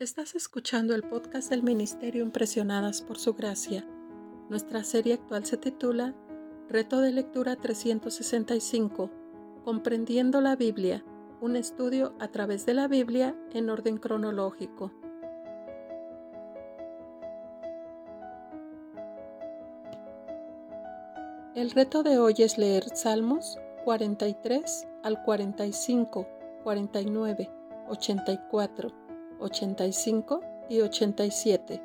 Estás escuchando el podcast del Ministerio Impresionadas por Su Gracia. Nuestra serie actual se titula Reto de Lectura 365, Comprendiendo la Biblia, un estudio a través de la Biblia en orden cronológico. El reto de hoy es leer Salmos 43 al 45, 49, 84, 85 y 87,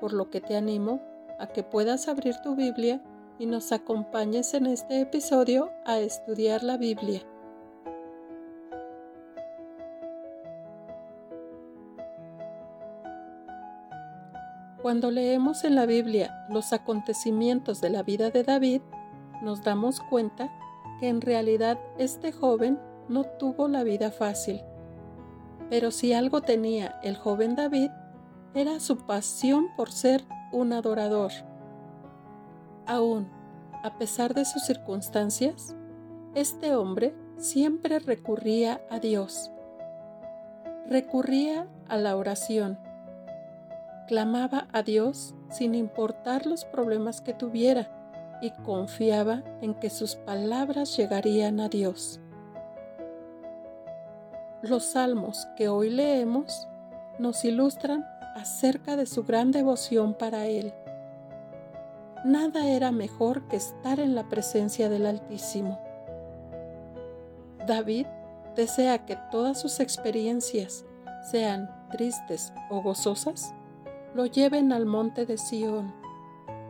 por lo que te animo a que puedas abrir tu Biblia y nos acompañes en este episodio a estudiar la Biblia. Cuando leemos en la Biblia los acontecimientos de la vida de David, nos damos cuenta que en realidad este joven no tuvo la vida fácil. Pero si algo tenía el joven David, era su pasión por ser un adorador. Aún, a pesar de sus circunstancias, este hombre siempre recurría a Dios. Recurría a la oración. Clamaba a Dios sin importar los problemas que tuviera y confiaba en que sus palabras llegarían a Dios. Los salmos que hoy leemos nos ilustran acerca de su gran devoción para Él. Nada era mejor que estar en la presencia del Altísimo. David desea que todas sus experiencias, sean tristes o gozosas, lo lleven al monte de Sión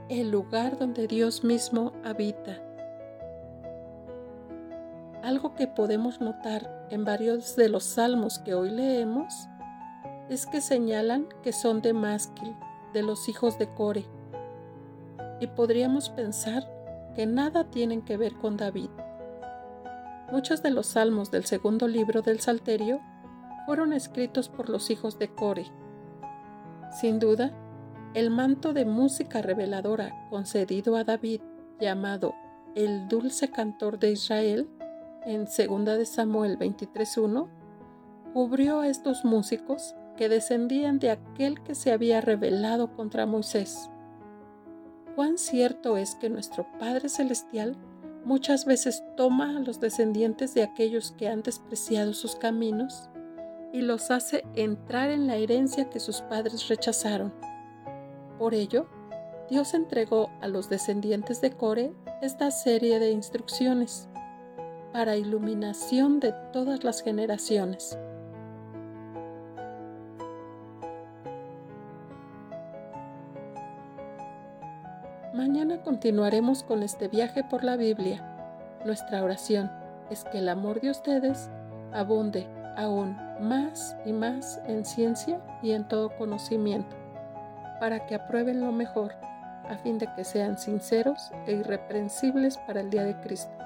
el lugar donde Dios mismo habita. Algo que podemos notar en varios de los salmos que hoy leemos es que señalan que son de Másquil, de los hijos de Core, y podríamos pensar que nada tienen que ver con David. Muchos de los salmos del segundo libro del Salterio fueron escritos por los hijos de Core. Sin duda, el manto de música reveladora concedido a David, llamado el dulce cantor de Israel, en 2 de Samuel 23.1, cubrió a estos músicos que descendían de aquel que se había revelado contra Moisés. Cuán cierto es que nuestro Padre Celestial muchas veces toma a los descendientes de aquellos que han despreciado sus caminos y los hace entrar en la herencia que sus padres rechazaron. Por ello, Dios entregó a los descendientes de Core esta serie de instrucciones para iluminación de todas las generaciones. Mañana continuaremos con este viaje por la Biblia. Nuestra oración es que el amor de ustedes abunde aún más y más en ciencia y en todo conocimiento para que aprueben lo mejor, a fin de que sean sinceros e irreprensibles para el día de Cristo,